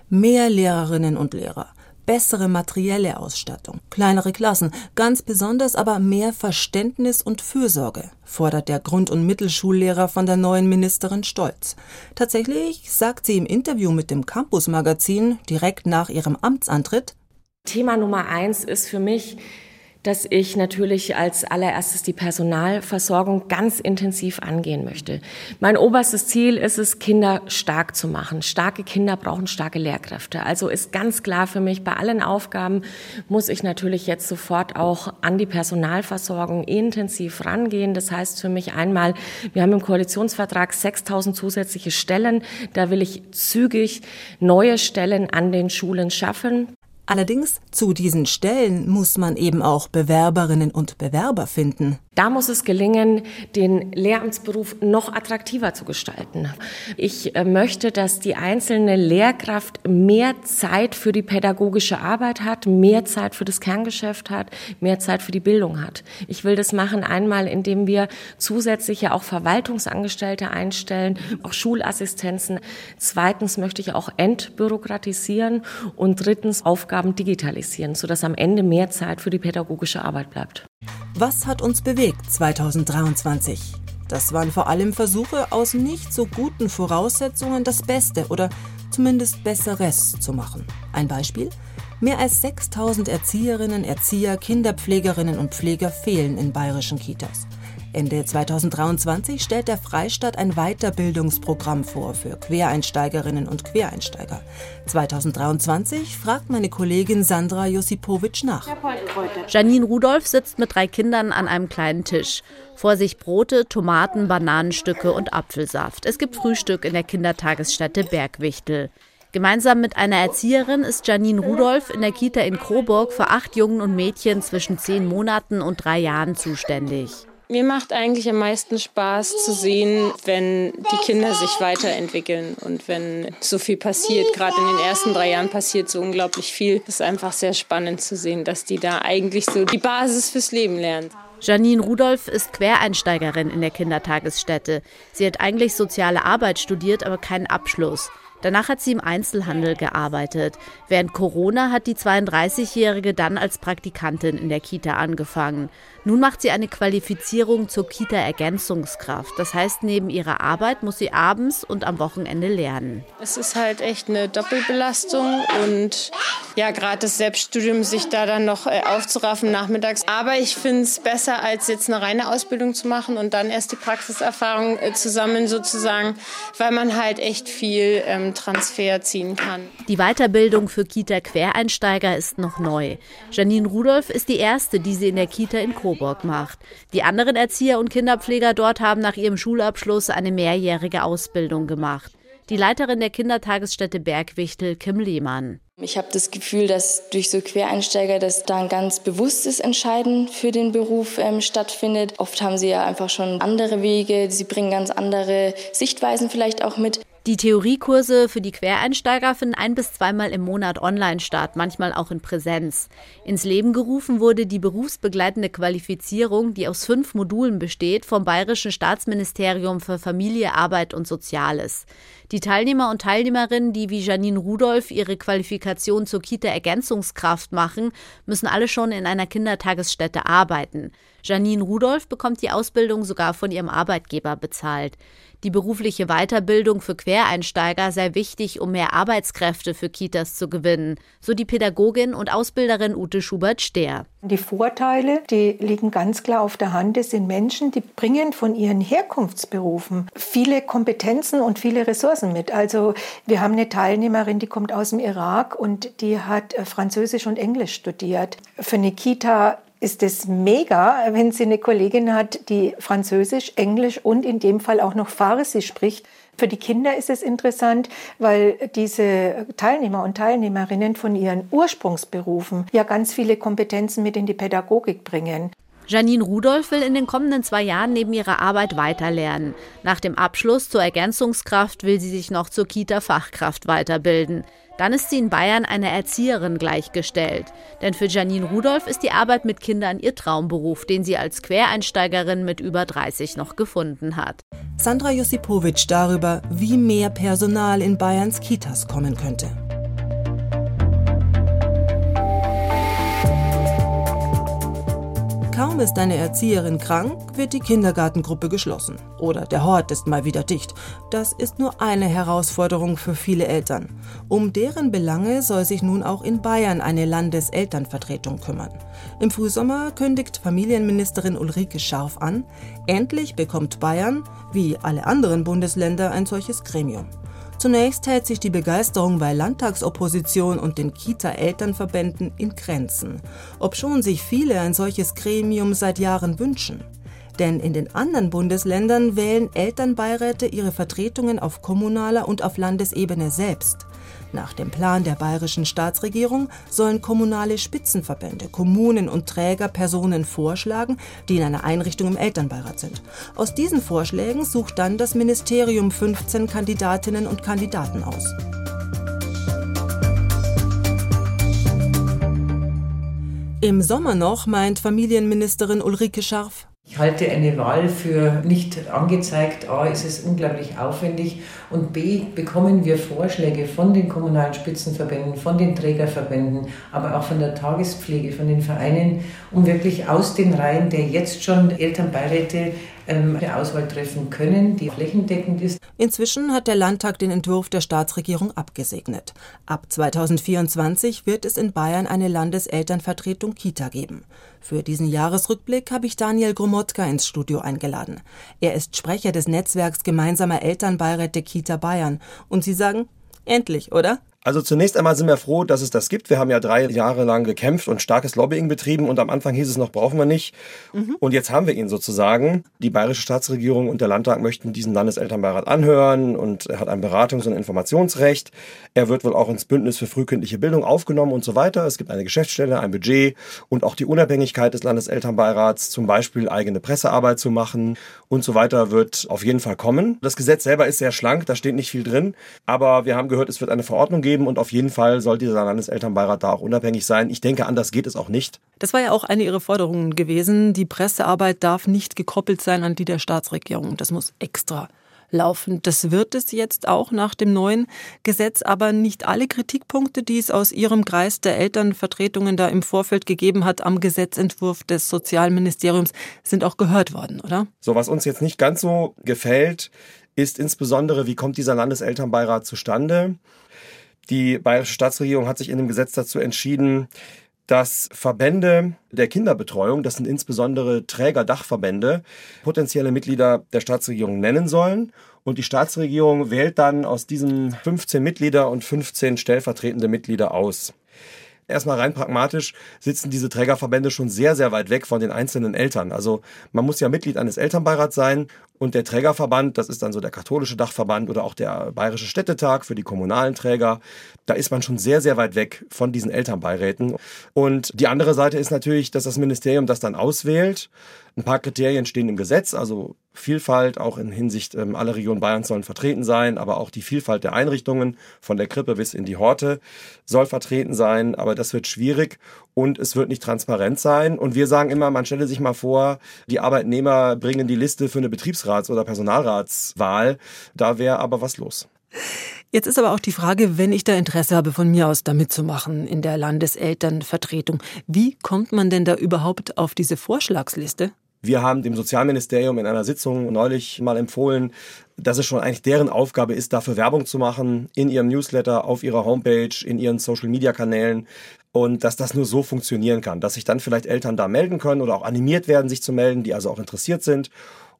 Mehr Lehrerinnen und Lehrer, bessere materielle Ausstattung, kleinere Klassen, ganz besonders aber mehr Verständnis und Fürsorge, fordert der Grund- und Mittelschullehrer von der neuen Ministerin Stolz. Tatsächlich sagt sie im Interview mit dem Campus Magazin direkt nach ihrem Amtsantritt, Thema Nummer eins ist für mich dass ich natürlich als allererstes die Personalversorgung ganz intensiv angehen möchte. Mein oberstes Ziel ist es, Kinder stark zu machen. Starke Kinder brauchen starke Lehrkräfte. Also ist ganz klar für mich, bei allen Aufgaben muss ich natürlich jetzt sofort auch an die Personalversorgung intensiv rangehen. Das heißt für mich einmal, wir haben im Koalitionsvertrag 6000 zusätzliche Stellen. Da will ich zügig neue Stellen an den Schulen schaffen. Allerdings zu diesen Stellen muss man eben auch Bewerberinnen und Bewerber finden. Da muss es gelingen, den Lehramtsberuf noch attraktiver zu gestalten. Ich äh, möchte, dass die einzelne Lehrkraft mehr Zeit für die pädagogische Arbeit hat, mehr Zeit für das Kerngeschäft hat, mehr Zeit für die Bildung hat. Ich will das machen einmal, indem wir zusätzliche auch Verwaltungsangestellte einstellen, auch Schulassistenzen. Zweitens möchte ich auch entbürokratisieren und drittens Aufgaben digitalisieren, sodass am Ende mehr Zeit für die pädagogische Arbeit bleibt. Was hat uns bewegt 2023? Das waren vor allem Versuche, aus nicht so guten Voraussetzungen das Beste oder zumindest Besseres zu machen. Ein Beispiel? Mehr als 6000 Erzieherinnen, Erzieher, Kinderpflegerinnen und Pfleger fehlen in bayerischen Kitas. Ende 2023 stellt der Freistaat ein Weiterbildungsprogramm vor für Quereinsteigerinnen und Quereinsteiger. 2023 fragt meine Kollegin Sandra Josipowitsch nach. Janine Rudolph sitzt mit drei Kindern an einem kleinen Tisch. Vor sich Brote, Tomaten, Bananenstücke und Apfelsaft. Es gibt Frühstück in der Kindertagesstätte Bergwichtel. Gemeinsam mit einer Erzieherin ist Janine Rudolph in der Kita in Coburg für acht Jungen und Mädchen zwischen zehn Monaten und drei Jahren zuständig. Mir macht eigentlich am meisten Spaß zu sehen, wenn die Kinder sich weiterentwickeln und wenn so viel passiert. Gerade in den ersten drei Jahren passiert so unglaublich viel. Es ist einfach sehr spannend zu sehen, dass die da eigentlich so die Basis fürs Leben lernen. Janine Rudolph ist Quereinsteigerin in der Kindertagesstätte. Sie hat eigentlich soziale Arbeit studiert, aber keinen Abschluss. Danach hat sie im Einzelhandel gearbeitet. Während Corona hat die 32-Jährige dann als Praktikantin in der Kita angefangen. Nun macht sie eine Qualifizierung zur Kita-Ergänzungskraft. Das heißt, neben ihrer Arbeit muss sie abends und am Wochenende lernen. Es ist halt echt eine Doppelbelastung und ja, gerade das Selbststudium, sich da dann noch äh, aufzuraffen nachmittags. Aber ich finde es besser, als jetzt eine reine Ausbildung zu machen und dann erst die Praxiserfahrung äh, zu sammeln sozusagen, weil man halt echt viel ähm, Transfer ziehen kann. Die Weiterbildung für Kita-Quereinsteiger ist noch neu. Janine Rudolph ist die erste, die sie in der Kita in Coburg Coburg macht. Die anderen Erzieher und Kinderpfleger dort haben nach ihrem Schulabschluss eine mehrjährige Ausbildung gemacht. Die Leiterin der Kindertagesstätte Bergwichtel, Kim Lehmann. Ich habe das Gefühl, dass durch so Quereinsteiger, dass da ein ganz bewusstes Entscheiden für den Beruf ähm, stattfindet. Oft haben sie ja einfach schon andere Wege, sie bringen ganz andere Sichtweisen vielleicht auch mit. Die Theoriekurse für die Quereinsteiger finden ein bis zweimal im Monat online statt, manchmal auch in Präsenz. Ins Leben gerufen wurde die berufsbegleitende Qualifizierung, die aus fünf Modulen besteht, vom Bayerischen Staatsministerium für Familie, Arbeit und Soziales. Die Teilnehmer und Teilnehmerinnen, die wie Janine Rudolph ihre Qualifikation zur Kita-Ergänzungskraft machen, müssen alle schon in einer Kindertagesstätte arbeiten. Janine Rudolph bekommt die Ausbildung sogar von ihrem Arbeitgeber bezahlt. Die berufliche Weiterbildung für Quereinsteiger sei wichtig, um mehr Arbeitskräfte für Kitas zu gewinnen, so die Pädagogin und Ausbilderin Ute Schubert-Stehr. Die Vorteile, die liegen ganz klar auf der Hand. Es sind Menschen, die bringen von ihren Herkunftsberufen viele Kompetenzen und viele Ressourcen mit. Also wir haben eine Teilnehmerin, die kommt aus dem Irak und die hat äh, Französisch und Englisch studiert. Für eine Kita ist es mega, wenn sie eine Kollegin hat, die Französisch, Englisch und in dem Fall auch noch Farsi spricht. Für die Kinder ist es interessant, weil diese Teilnehmer und Teilnehmerinnen von ihren Ursprungsberufen ja ganz viele Kompetenzen mit in die Pädagogik bringen. Janine Rudolph will in den kommenden zwei Jahren neben ihrer Arbeit weiterlernen. Nach dem Abschluss zur Ergänzungskraft will sie sich noch zur Kita-Fachkraft weiterbilden. Dann ist sie in Bayern einer Erzieherin gleichgestellt. Denn für Janine Rudolph ist die Arbeit mit Kindern ihr Traumberuf, den sie als Quereinsteigerin mit über 30 noch gefunden hat. Sandra Josipowitsch darüber, wie mehr Personal in Bayerns Kitas kommen könnte. Kaum ist eine Erzieherin krank, wird die Kindergartengruppe geschlossen. Oder der Hort ist mal wieder dicht. Das ist nur eine Herausforderung für viele Eltern. Um deren Belange soll sich nun auch in Bayern eine Landeselternvertretung kümmern. Im Frühsommer kündigt Familienministerin Ulrike Scharf an, endlich bekommt Bayern, wie alle anderen Bundesländer, ein solches Gremium. Zunächst hält sich die Begeisterung bei Landtagsopposition und den Kita-Elternverbänden in Grenzen, obschon sich viele ein solches Gremium seit Jahren wünschen. Denn in den anderen Bundesländern wählen Elternbeiräte ihre Vertretungen auf kommunaler und auf Landesebene selbst. Nach dem Plan der bayerischen Staatsregierung sollen kommunale Spitzenverbände, Kommunen und Träger Personen vorschlagen, die in einer Einrichtung im Elternbeirat sind. Aus diesen Vorschlägen sucht dann das Ministerium 15 Kandidatinnen und Kandidaten aus. Im Sommer noch meint Familienministerin Ulrike Scharf, ich halte eine Wahl für nicht angezeigt. A, ist es unglaublich aufwendig und B, bekommen wir Vorschläge von den kommunalen Spitzenverbänden, von den Trägerverbänden, aber auch von der Tagespflege, von den Vereinen, um wirklich aus den Reihen der jetzt schon Elternbeiräte eine Auswahl treffen können, die flächendeckend ist. Inzwischen hat der Landtag den Entwurf der Staatsregierung abgesegnet. Ab 2024 wird es in Bayern eine Landeselternvertretung Kita geben. Für diesen Jahresrückblick habe ich Daniel Gromotka ins Studio eingeladen. Er ist Sprecher des Netzwerks gemeinsamer Elternbeiräte Kita Bayern. Und Sie sagen, endlich, oder? Also zunächst einmal sind wir froh, dass es das gibt. Wir haben ja drei Jahre lang gekämpft und starkes Lobbying betrieben und am Anfang hieß es noch, brauchen wir nicht. Mhm. Und jetzt haben wir ihn sozusagen. Die bayerische Staatsregierung und der Landtag möchten diesen Landeselternbeirat anhören und er hat ein Beratungs- und Informationsrecht. Er wird wohl auch ins Bündnis für frühkindliche Bildung aufgenommen und so weiter. Es gibt eine Geschäftsstelle, ein Budget und auch die Unabhängigkeit des Landeselternbeirats, zum Beispiel eigene Pressearbeit zu machen und so weiter, wird auf jeden Fall kommen. Das Gesetz selber ist sehr schlank, da steht nicht viel drin, aber wir haben gehört, es wird eine Verordnung geben geben und auf jeden Fall soll dieser Landeselternbeirat da auch unabhängig sein. Ich denke, anders geht es auch nicht. Das war ja auch eine Ihrer Forderungen gewesen. Die Pressearbeit darf nicht gekoppelt sein an die der Staatsregierung. Das muss extra laufen. Das wird es jetzt auch nach dem neuen Gesetz, aber nicht alle Kritikpunkte, die es aus Ihrem Kreis der Elternvertretungen da im Vorfeld gegeben hat am Gesetzentwurf des Sozialministeriums, sind auch gehört worden, oder? So, was uns jetzt nicht ganz so gefällt, ist insbesondere, wie kommt dieser Landeselternbeirat zustande? Die bayerische Staatsregierung hat sich in dem Gesetz dazu entschieden, dass Verbände der Kinderbetreuung, das sind insbesondere Trägerdachverbände, potenzielle Mitglieder der Staatsregierung nennen sollen. Und die Staatsregierung wählt dann aus diesen 15 Mitglieder und 15 stellvertretende Mitglieder aus. Erstmal rein pragmatisch sitzen diese Trägerverbände schon sehr, sehr weit weg von den einzelnen Eltern. Also man muss ja Mitglied eines Elternbeirats sein und der Trägerverband, das ist dann so der katholische Dachverband oder auch der Bayerische Städtetag für die kommunalen Träger, da ist man schon sehr, sehr weit weg von diesen Elternbeiräten. Und die andere Seite ist natürlich, dass das Ministerium das dann auswählt. Ein paar Kriterien stehen im Gesetz, also Vielfalt, auch in Hinsicht, ähm, alle Regionen Bayerns sollen vertreten sein, aber auch die Vielfalt der Einrichtungen, von der Krippe bis in die Horte, soll vertreten sein, aber das wird schwierig und es wird nicht transparent sein. Und wir sagen immer, man stelle sich mal vor, die Arbeitnehmer bringen die Liste für eine Betriebsrats- oder Personalratswahl, da wäre aber was los. Jetzt ist aber auch die Frage, wenn ich da Interesse habe, von mir aus da mitzumachen in der Landeselternvertretung, wie kommt man denn da überhaupt auf diese Vorschlagsliste? Wir haben dem Sozialministerium in einer Sitzung neulich mal empfohlen, dass es schon eigentlich deren Aufgabe ist, dafür Werbung zu machen in ihrem Newsletter, auf ihrer Homepage, in ihren Social-Media-Kanälen und dass das nur so funktionieren kann, dass sich dann vielleicht Eltern da melden können oder auch animiert werden, sich zu melden, die also auch interessiert sind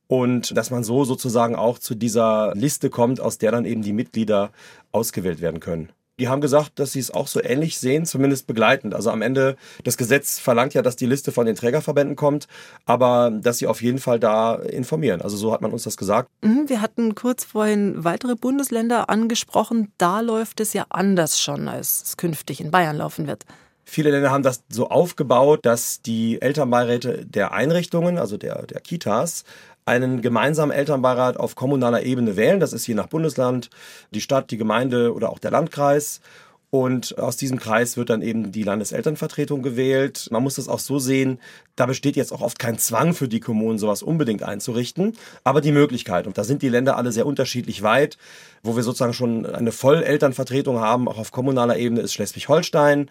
und dass man so sozusagen auch zu dieser Liste kommt, aus der dann eben die Mitglieder ausgewählt werden können. Die haben gesagt, dass sie es auch so ähnlich sehen, zumindest begleitend. Also am Ende, das Gesetz verlangt ja, dass die Liste von den Trägerverbänden kommt, aber dass sie auf jeden Fall da informieren. Also so hat man uns das gesagt. Mhm, wir hatten kurz vorhin weitere Bundesländer angesprochen. Da läuft es ja anders schon, als es künftig in Bayern laufen wird. Viele Länder haben das so aufgebaut, dass die Elternbeiräte der Einrichtungen, also der, der Kitas, einen gemeinsamen Elternbeirat auf kommunaler Ebene wählen. Das ist je nach Bundesland die Stadt, die Gemeinde oder auch der Landkreis. Und aus diesem Kreis wird dann eben die Landeselternvertretung gewählt. Man muss das auch so sehen, da besteht jetzt auch oft kein Zwang für die Kommunen, sowas unbedingt einzurichten, aber die Möglichkeit. Und da sind die Länder alle sehr unterschiedlich weit. Wo wir sozusagen schon eine Vollelternvertretung haben, auch auf kommunaler Ebene, ist Schleswig-Holstein.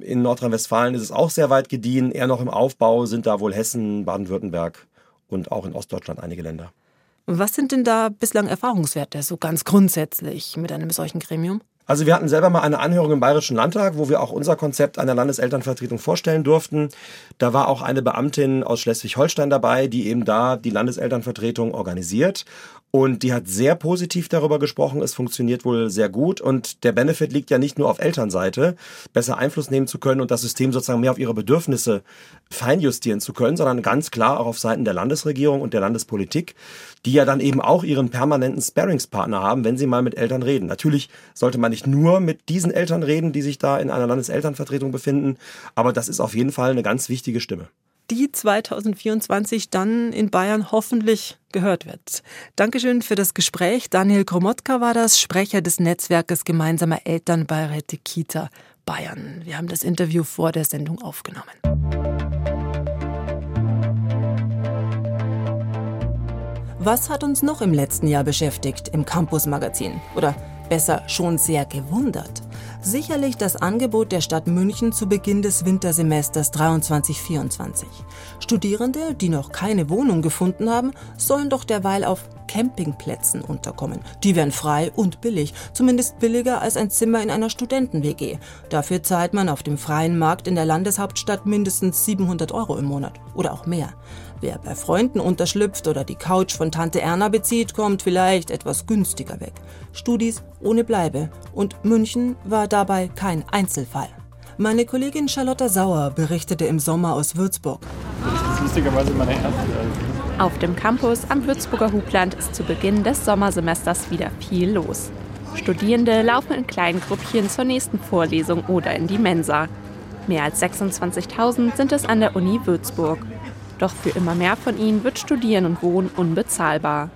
In Nordrhein-Westfalen ist es auch sehr weit gediehen. Eher noch im Aufbau sind da wohl Hessen, Baden-Württemberg und auch in Ostdeutschland einige Länder. Was sind denn da bislang Erfahrungswerte, so ganz grundsätzlich mit einem solchen Gremium? Also wir hatten selber mal eine Anhörung im Bayerischen Landtag, wo wir auch unser Konzept einer Landeselternvertretung vorstellen durften. Da war auch eine Beamtin aus Schleswig-Holstein dabei, die eben da die Landeselternvertretung organisiert. Und die hat sehr positiv darüber gesprochen. Es funktioniert wohl sehr gut. Und der Benefit liegt ja nicht nur auf Elternseite, besser Einfluss nehmen zu können und das System sozusagen mehr auf ihre Bedürfnisse feinjustieren zu können, sondern ganz klar auch auf Seiten der Landesregierung und der Landespolitik, die ja dann eben auch ihren permanenten Sparingspartner haben, wenn sie mal mit Eltern reden. Natürlich sollte man nicht nur mit diesen Eltern reden, die sich da in einer Landeselternvertretung befinden, aber das ist auf jeden Fall eine ganz wichtige Stimme die 2024 dann in Bayern hoffentlich gehört wird. Dankeschön für das Gespräch. Daniel Kromotka war das, Sprecher des Netzwerkes gemeinsamer Elternbeiräte Kita Bayern. Wir haben das Interview vor der Sendung aufgenommen. Was hat uns noch im letzten Jahr beschäftigt im Campus Magazin? Oder besser schon sehr gewundert? Sicherlich das Angebot der Stadt München zu Beginn des Wintersemesters 23-24. Studierende, die noch keine Wohnung gefunden haben, sollen doch derweil auf Campingplätzen unterkommen. Die wären frei und billig, zumindest billiger als ein Zimmer in einer Studenten-WG. Dafür zahlt man auf dem freien Markt in der Landeshauptstadt mindestens 700 Euro im Monat oder auch mehr. Wer bei Freunden unterschlüpft oder die Couch von Tante Erna bezieht, kommt vielleicht etwas günstiger weg. Studis ohne Bleibe. Und München war dabei kein Einzelfall. Meine Kollegin Charlotta Sauer berichtete im Sommer aus Würzburg. Das ist lustigerweise meine erste. Auf dem Campus am Würzburger Hubland ist zu Beginn des Sommersemesters wieder viel los. Studierende laufen in kleinen Gruppchen zur nächsten Vorlesung oder in die Mensa. Mehr als 26.000 sind es an der Uni Würzburg. Doch für immer mehr von ihnen wird Studieren und Wohnen unbezahlbar.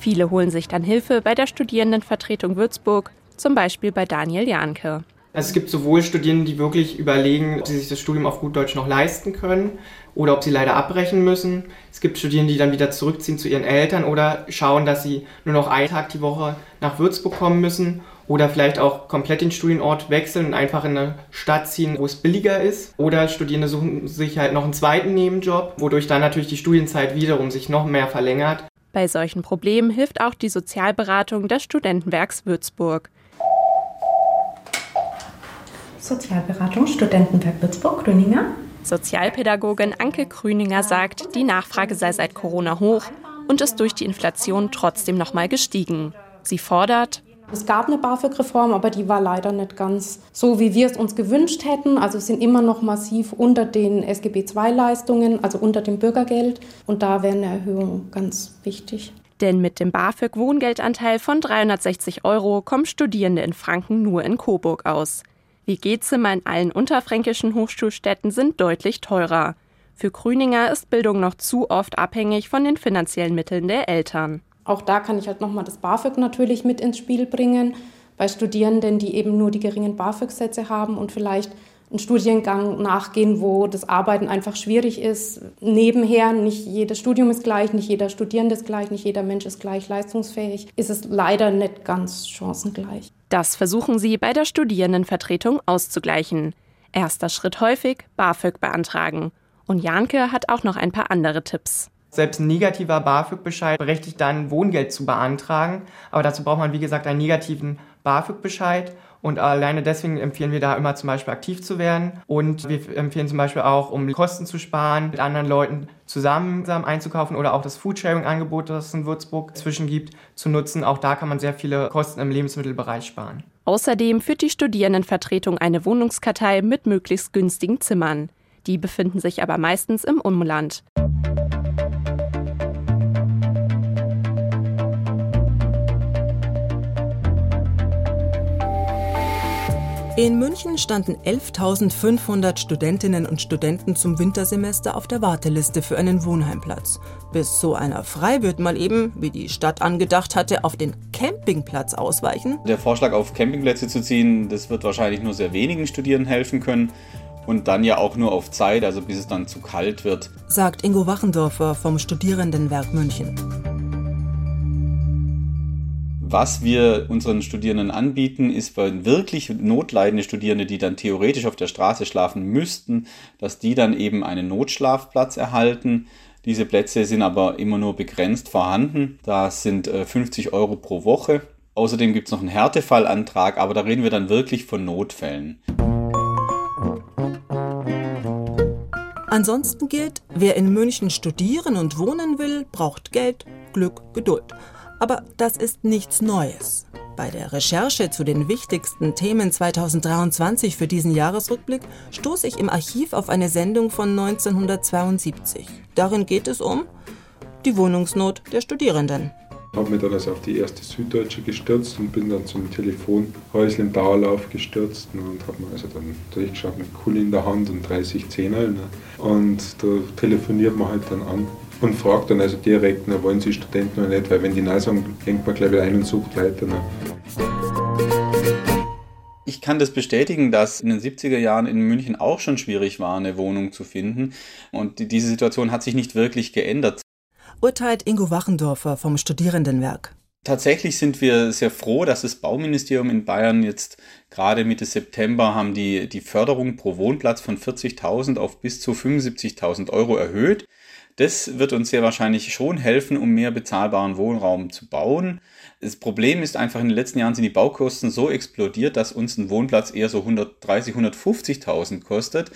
Viele holen sich dann Hilfe bei der Studierendenvertretung Würzburg, zum Beispiel bei Daniel Janke. Also es gibt sowohl Studierende, die wirklich überlegen, ob sie sich das Studium auf gut Deutsch noch leisten können oder ob sie leider abbrechen müssen. Es gibt Studierende, die dann wieder zurückziehen zu ihren Eltern oder schauen, dass sie nur noch einen Tag die Woche nach Würzburg kommen müssen oder vielleicht auch komplett den Studienort wechseln und einfach in eine Stadt ziehen, wo es billiger ist. Oder Studierende suchen sich halt noch einen zweiten Nebenjob, wodurch dann natürlich die Studienzeit wiederum sich noch mehr verlängert. Bei solchen Problemen hilft auch die Sozialberatung des Studentenwerks Würzburg. Sozialberatung Studentenwerk Würzburg, Grüninger. Sozialpädagogin Anke Grüninger sagt, die Nachfrage sei seit Corona hoch und ist durch die Inflation trotzdem noch mal gestiegen. Sie fordert, es gab eine BAföG-Reform, aber die war leider nicht ganz so, wie wir es uns gewünscht hätten. Also sind immer noch massiv unter den SGB II-Leistungen, also unter dem Bürgergeld. Und da wäre eine Erhöhung ganz wichtig. Denn mit dem BAföG-Wohngeldanteil von 360 Euro kommen Studierende in Franken nur in Coburg aus. WG-Zimmer in allen unterfränkischen Hochschulstädten sind deutlich teurer. Für Grüninger ist Bildung noch zu oft abhängig von den finanziellen Mitteln der Eltern. Auch da kann ich halt nochmal das BAföG natürlich mit ins Spiel bringen. Bei Studierenden, die eben nur die geringen BAföG-Sätze haben und vielleicht einen Studiengang nachgehen, wo das Arbeiten einfach schwierig ist. Nebenher, nicht jedes Studium ist gleich, nicht jeder Studierende ist gleich, nicht jeder Mensch ist gleich leistungsfähig, ist es leider nicht ganz chancengleich. Das versuchen sie bei der Studierendenvertretung auszugleichen. Erster Schritt häufig BAföG beantragen. Und Janke hat auch noch ein paar andere Tipps. Selbst ein negativer BAföG-Bescheid berechtigt dann, Wohngeld zu beantragen. Aber dazu braucht man, wie gesagt, einen negativen BAföG-Bescheid. Und alleine deswegen empfehlen wir da immer zum Beispiel aktiv zu werden. Und wir empfehlen zum Beispiel auch, um Kosten zu sparen, mit anderen Leuten zusammen einzukaufen oder auch das Foodsharing-Angebot, das es in Würzburg zwischen gibt, zu nutzen. Auch da kann man sehr viele Kosten im Lebensmittelbereich sparen. Außerdem führt die Studierendenvertretung eine Wohnungskartei mit möglichst günstigen Zimmern. Die befinden sich aber meistens im Umland. In München standen 11.500 Studentinnen und Studenten zum Wintersemester auf der Warteliste für einen Wohnheimplatz. Bis so einer frei wird, mal eben, wie die Stadt angedacht hatte, auf den Campingplatz ausweichen. Der Vorschlag, auf Campingplätze zu ziehen, das wird wahrscheinlich nur sehr wenigen Studierenden helfen können. Und dann ja auch nur auf Zeit, also bis es dann zu kalt wird. Sagt Ingo Wachendorfer vom Studierendenwerk München. Was wir unseren Studierenden anbieten, ist bei wirklich notleidende Studierende, die dann theoretisch auf der Straße schlafen müssten, dass die dann eben einen Notschlafplatz erhalten. Diese Plätze sind aber immer nur begrenzt vorhanden. Das sind 50 äh, Euro pro Woche. Außerdem gibt es noch einen Härtefallantrag, aber da reden wir dann wirklich von Notfällen. Ansonsten gilt, wer in München studieren und wohnen will, braucht Geld, Glück, Geduld. Aber das ist nichts Neues. Bei der Recherche zu den wichtigsten Themen 2023 für diesen Jahresrückblick stoße ich im Archiv auf eine Sendung von 1972. Darin geht es um die Wohnungsnot der Studierenden. Ich habe mich dann also auf die erste Süddeutsche gestürzt und bin dann zum Telefonhäusl im Dauerlauf gestürzt und habe mir also dann durchgeschaut mit Kuli in der Hand und 30 Zehner. Ne? Und da telefoniert man halt dann an und fragt dann also direkt, na, wollen Sie Studenten oder nicht, weil wenn die Nein sagen, hängt man gleich wieder ein und sucht weiter. Ne? Ich kann das bestätigen, dass in den 70er Jahren in München auch schon schwierig war, eine Wohnung zu finden. Und diese Situation hat sich nicht wirklich geändert. Urteilt Ingo Wachendorfer vom Studierendenwerk. Tatsächlich sind wir sehr froh, dass das Bauministerium in Bayern jetzt gerade Mitte September haben die, die Förderung pro Wohnplatz von 40.000 auf bis zu 75.000 Euro erhöht. Das wird uns sehr wahrscheinlich schon helfen, um mehr bezahlbaren Wohnraum zu bauen. Das Problem ist einfach, in den letzten Jahren sind die Baukosten so explodiert, dass uns ein Wohnplatz eher so 130.000, 150.000 kostet.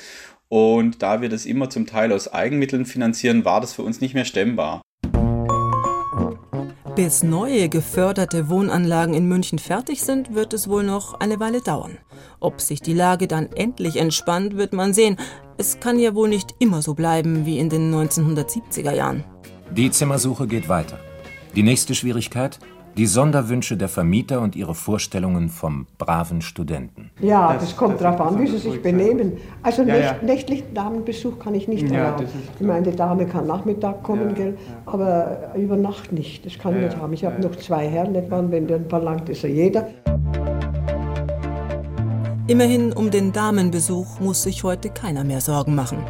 Und da wir das immer zum Teil aus Eigenmitteln finanzieren, war das für uns nicht mehr stemmbar. Bis neue geförderte Wohnanlagen in München fertig sind, wird es wohl noch eine Weile dauern. Ob sich die Lage dann endlich entspannt, wird man sehen. Es kann ja wohl nicht immer so bleiben wie in den 1970er Jahren. Die Zimmersuche geht weiter. Die nächste Schwierigkeit? Die Sonderwünsche der Vermieter und ihre Vorstellungen vom braven Studenten. Ja, das, das kommt darauf an, wie sie sich benehmen. Also ja, ja. nächtlichen Damenbesuch kann ich nicht ja, erlauben. Ich meine, die Dame kann Nachmittag kommen, ja, gell? aber über Nacht nicht. Das kann ich nicht haben. Ich habe noch zwei Herren, nicht wahr? wenn der verlangt, ist er jeder. Immerhin um den Damenbesuch muss sich heute keiner mehr Sorgen machen.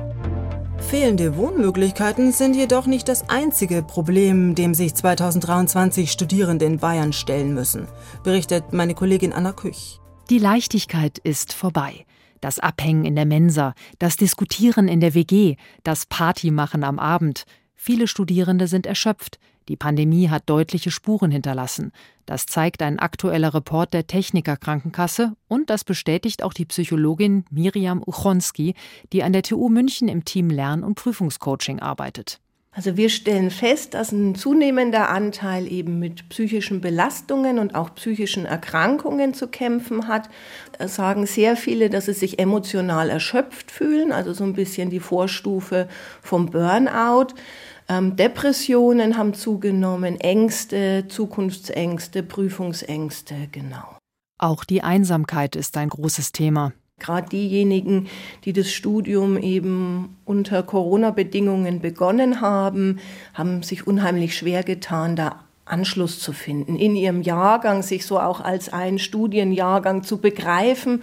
Fehlende Wohnmöglichkeiten sind jedoch nicht das einzige Problem, dem sich 2023 Studierende in Bayern stellen müssen, berichtet meine Kollegin Anna Küch. Die Leichtigkeit ist vorbei. Das Abhängen in der Mensa, das Diskutieren in der WG, das Partymachen am Abend. Viele Studierende sind erschöpft. Die Pandemie hat deutliche Spuren hinterlassen. Das zeigt ein aktueller Report der Techniker Krankenkasse und das bestätigt auch die Psychologin Miriam Uchonski, die an der TU München im Team Lern- und Prüfungscoaching arbeitet. Also wir stellen fest, dass ein zunehmender Anteil eben mit psychischen Belastungen und auch psychischen Erkrankungen zu kämpfen hat. Es sagen sehr viele, dass sie sich emotional erschöpft fühlen, also so ein bisschen die Vorstufe vom Burnout. Ähm, Depressionen haben zugenommen, Ängste, Zukunftsängste, Prüfungsängste, genau. Auch die Einsamkeit ist ein großes Thema. Gerade diejenigen, die das Studium eben unter Corona-Bedingungen begonnen haben, haben sich unheimlich schwer getan, da Anschluss zu finden, in ihrem Jahrgang sich so auch als einen Studienjahrgang zu begreifen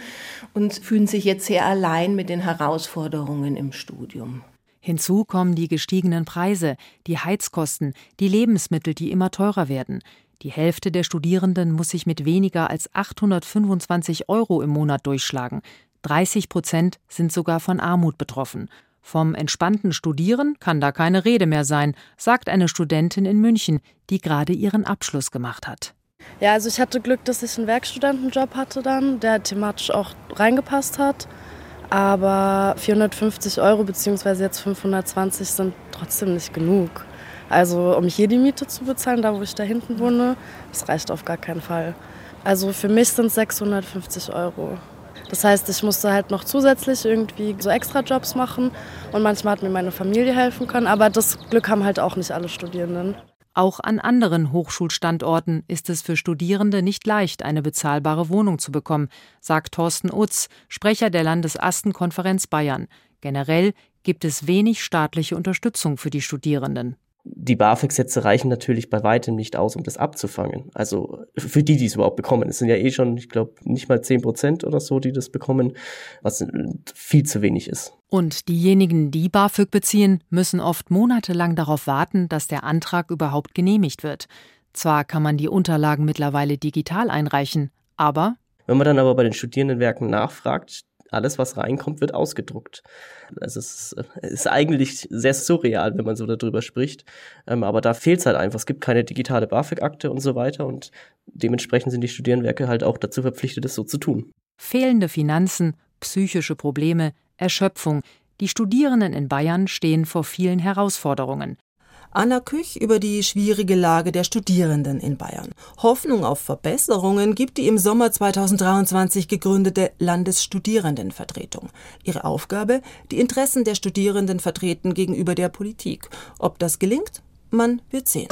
und fühlen sich jetzt sehr allein mit den Herausforderungen im Studium. Hinzu kommen die gestiegenen Preise, die Heizkosten, die Lebensmittel, die immer teurer werden. Die Hälfte der Studierenden muss sich mit weniger als 825 Euro im Monat durchschlagen. 30 Prozent sind sogar von Armut betroffen. Vom entspannten Studieren kann da keine Rede mehr sein, sagt eine Studentin in München, die gerade ihren Abschluss gemacht hat. Ja, also ich hatte Glück, dass ich einen Werkstudentenjob hatte dann, der thematisch auch reingepasst hat. Aber 450 Euro bzw. jetzt 520 sind trotzdem nicht genug. Also um hier die Miete zu bezahlen, da wo ich da hinten wohne, das reicht auf gar keinen Fall. Also für mich sind es 650 Euro. Das heißt, ich musste halt noch zusätzlich irgendwie so Extrajobs machen und manchmal hat mir meine Familie helfen können, aber das Glück haben halt auch nicht alle Studierenden. Auch an anderen Hochschulstandorten ist es für Studierende nicht leicht, eine bezahlbare Wohnung zu bekommen, sagt Thorsten Utz, Sprecher der Landesastenkonferenz Bayern. Generell gibt es wenig staatliche Unterstützung für die Studierenden die BAföG-Sätze reichen natürlich bei weitem nicht aus, um das abzufangen. Also für die, die es überhaupt bekommen. Es sind ja eh schon, ich glaube, nicht mal 10 Prozent oder so, die das bekommen, was viel zu wenig ist. Und diejenigen, die BAföG beziehen, müssen oft monatelang darauf warten, dass der Antrag überhaupt genehmigt wird. Zwar kann man die Unterlagen mittlerweile digital einreichen, aber wenn man dann aber bei den Studierendenwerken nachfragt, alles, was reinkommt, wird ausgedruckt. Also es ist, ist eigentlich sehr surreal, wenn man so darüber spricht. Ähm, aber da fehlt es halt einfach. Es gibt keine digitale BAföG-Akte und so weiter und dementsprechend sind die Studierendenwerke halt auch dazu verpflichtet, es so zu tun. Fehlende Finanzen, psychische Probleme, Erschöpfung. Die Studierenden in Bayern stehen vor vielen Herausforderungen. Anna Küch über die schwierige Lage der Studierenden in Bayern. Hoffnung auf Verbesserungen gibt die im Sommer 2023 gegründete Landesstudierendenvertretung. Ihre Aufgabe, die Interessen der Studierenden vertreten gegenüber der Politik. Ob das gelingt? Man wird sehen.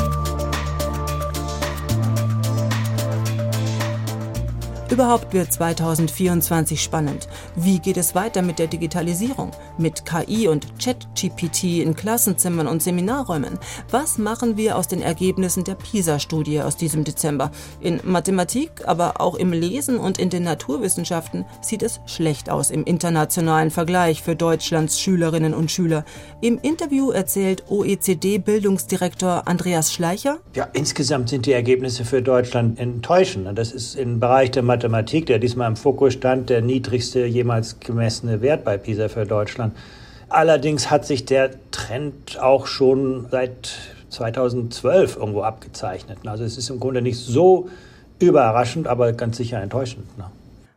Überhaupt wird 2024 spannend. Wie geht es weiter mit der Digitalisierung? Mit KI und ChatGPT in Klassenzimmern und Seminarräumen? Was machen wir aus den Ergebnissen der PISA-Studie aus diesem Dezember? In Mathematik, aber auch im Lesen und in den Naturwissenschaften sieht es schlecht aus im internationalen Vergleich für Deutschlands Schülerinnen und Schüler. Im Interview erzählt OECD-Bildungsdirektor Andreas Schleicher. Ja, insgesamt sind die Ergebnisse für Deutschland enttäuschend. Das ist im Bereich der Mathematik, der diesmal im Fokus stand, der niedrigste jemals gemessene Wert bei PISA für Deutschland. Allerdings hat sich der Trend auch schon seit 2012 irgendwo abgezeichnet. Also es ist im Grunde nicht so überraschend, aber ganz sicher enttäuschend. Ne?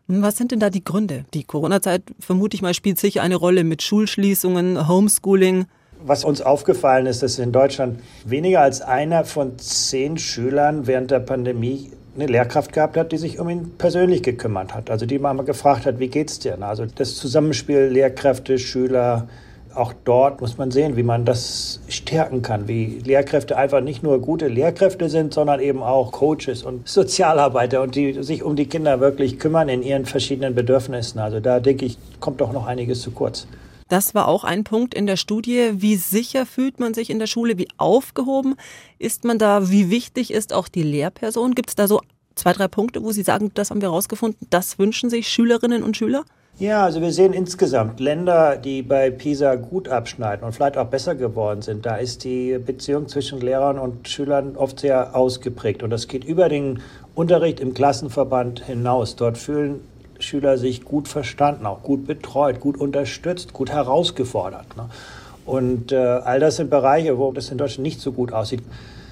Was sind denn da die Gründe? Die Corona-Zeit, vermute ich mal, spielt sicher eine Rolle mit Schulschließungen, Homeschooling. Was uns aufgefallen ist, dass in Deutschland weniger als einer von zehn Schülern während der Pandemie eine Lehrkraft gehabt hat, die sich um ihn persönlich gekümmert hat. Also die mal gefragt hat, wie geht's dir? Also das Zusammenspiel Lehrkräfte, Schüler, auch dort muss man sehen, wie man das stärken kann, wie Lehrkräfte einfach nicht nur gute Lehrkräfte sind, sondern eben auch Coaches und Sozialarbeiter und die sich um die Kinder wirklich kümmern in ihren verschiedenen Bedürfnissen. Also da denke ich, kommt doch noch einiges zu kurz. Das war auch ein Punkt in der Studie. Wie sicher fühlt man sich in der Schule? Wie aufgehoben ist man da? Wie wichtig ist auch die Lehrperson? Gibt es da so zwei, drei Punkte, wo Sie sagen, das haben wir herausgefunden, das wünschen sich Schülerinnen und Schüler? Ja, also wir sehen insgesamt Länder, die bei PISA gut abschneiden und vielleicht auch besser geworden sind. Da ist die Beziehung zwischen Lehrern und Schülern oft sehr ausgeprägt. Und das geht über den Unterricht im Klassenverband hinaus. Dort fühlen Schüler sich gut verstanden, auch gut betreut, gut unterstützt, gut herausgefordert. Ne? Und äh, all das sind Bereiche, wo das in Deutschland nicht so gut aussieht.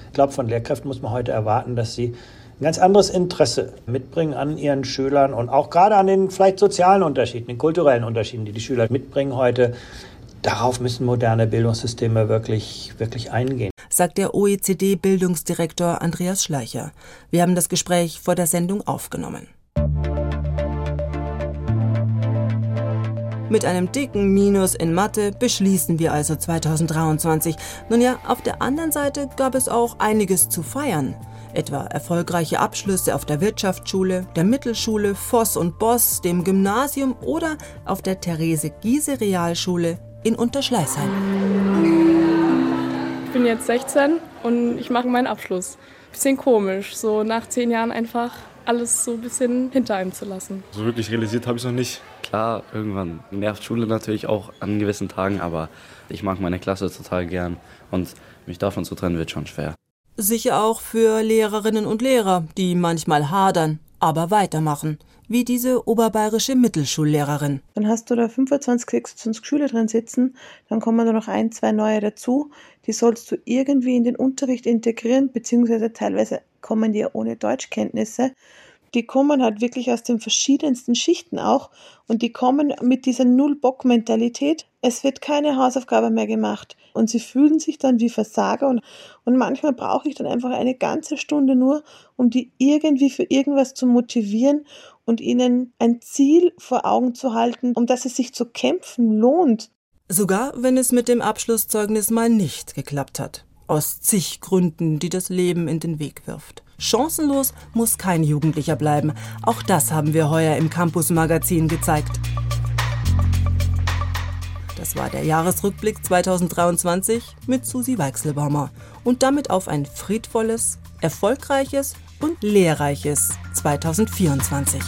Ich glaube, von Lehrkräften muss man heute erwarten, dass sie ein ganz anderes Interesse mitbringen an ihren Schülern und auch gerade an den vielleicht sozialen Unterschieden, den kulturellen Unterschieden, die die Schüler mitbringen heute. Darauf müssen moderne Bildungssysteme wirklich, wirklich eingehen. Sagt der OECD-Bildungsdirektor Andreas Schleicher. Wir haben das Gespräch vor der Sendung aufgenommen. Mit einem dicken Minus in Mathe beschließen wir also 2023. Nun ja, auf der anderen Seite gab es auch einiges zu feiern etwa erfolgreiche Abschlüsse auf der Wirtschaftsschule, der Mittelschule Voss und Boss, dem Gymnasium oder auf der Therese Giese Realschule in Unterschleißheim. Ich bin jetzt 16 und ich mache meinen Abschluss. Bisschen komisch, so nach zehn Jahren einfach alles so ein bisschen hinter einem zu lassen. So wirklich realisiert habe ich es noch nicht. Klar, irgendwann nervt Schule natürlich auch an gewissen Tagen, aber ich mag meine Klasse total gern und mich davon zu trennen wird schon schwer. Sicher auch für Lehrerinnen und Lehrer, die manchmal hadern, aber weitermachen, wie diese oberbayerische Mittelschullehrerin. Dann hast du da 25, 26 Schüler drin sitzen, dann kommen da noch ein, zwei neue dazu, die sollst du irgendwie in den Unterricht integrieren, beziehungsweise teilweise kommen die ja ohne Deutschkenntnisse die kommen halt wirklich aus den verschiedensten Schichten auch und die kommen mit dieser Null-Bock-Mentalität. Es wird keine Hausaufgabe mehr gemacht und sie fühlen sich dann wie Versager und, und manchmal brauche ich dann einfach eine ganze Stunde nur, um die irgendwie für irgendwas zu motivieren und ihnen ein Ziel vor Augen zu halten, um das es sich zu kämpfen lohnt. Sogar wenn es mit dem Abschlusszeugnis mal nicht geklappt hat. Aus zig Gründen, die das Leben in den Weg wirft. Chancenlos muss kein Jugendlicher bleiben. Auch das haben wir heuer im Campus Magazin gezeigt. Das war der Jahresrückblick 2023 mit Susi Weichselbaumer und damit auf ein friedvolles, erfolgreiches und lehrreiches 2024.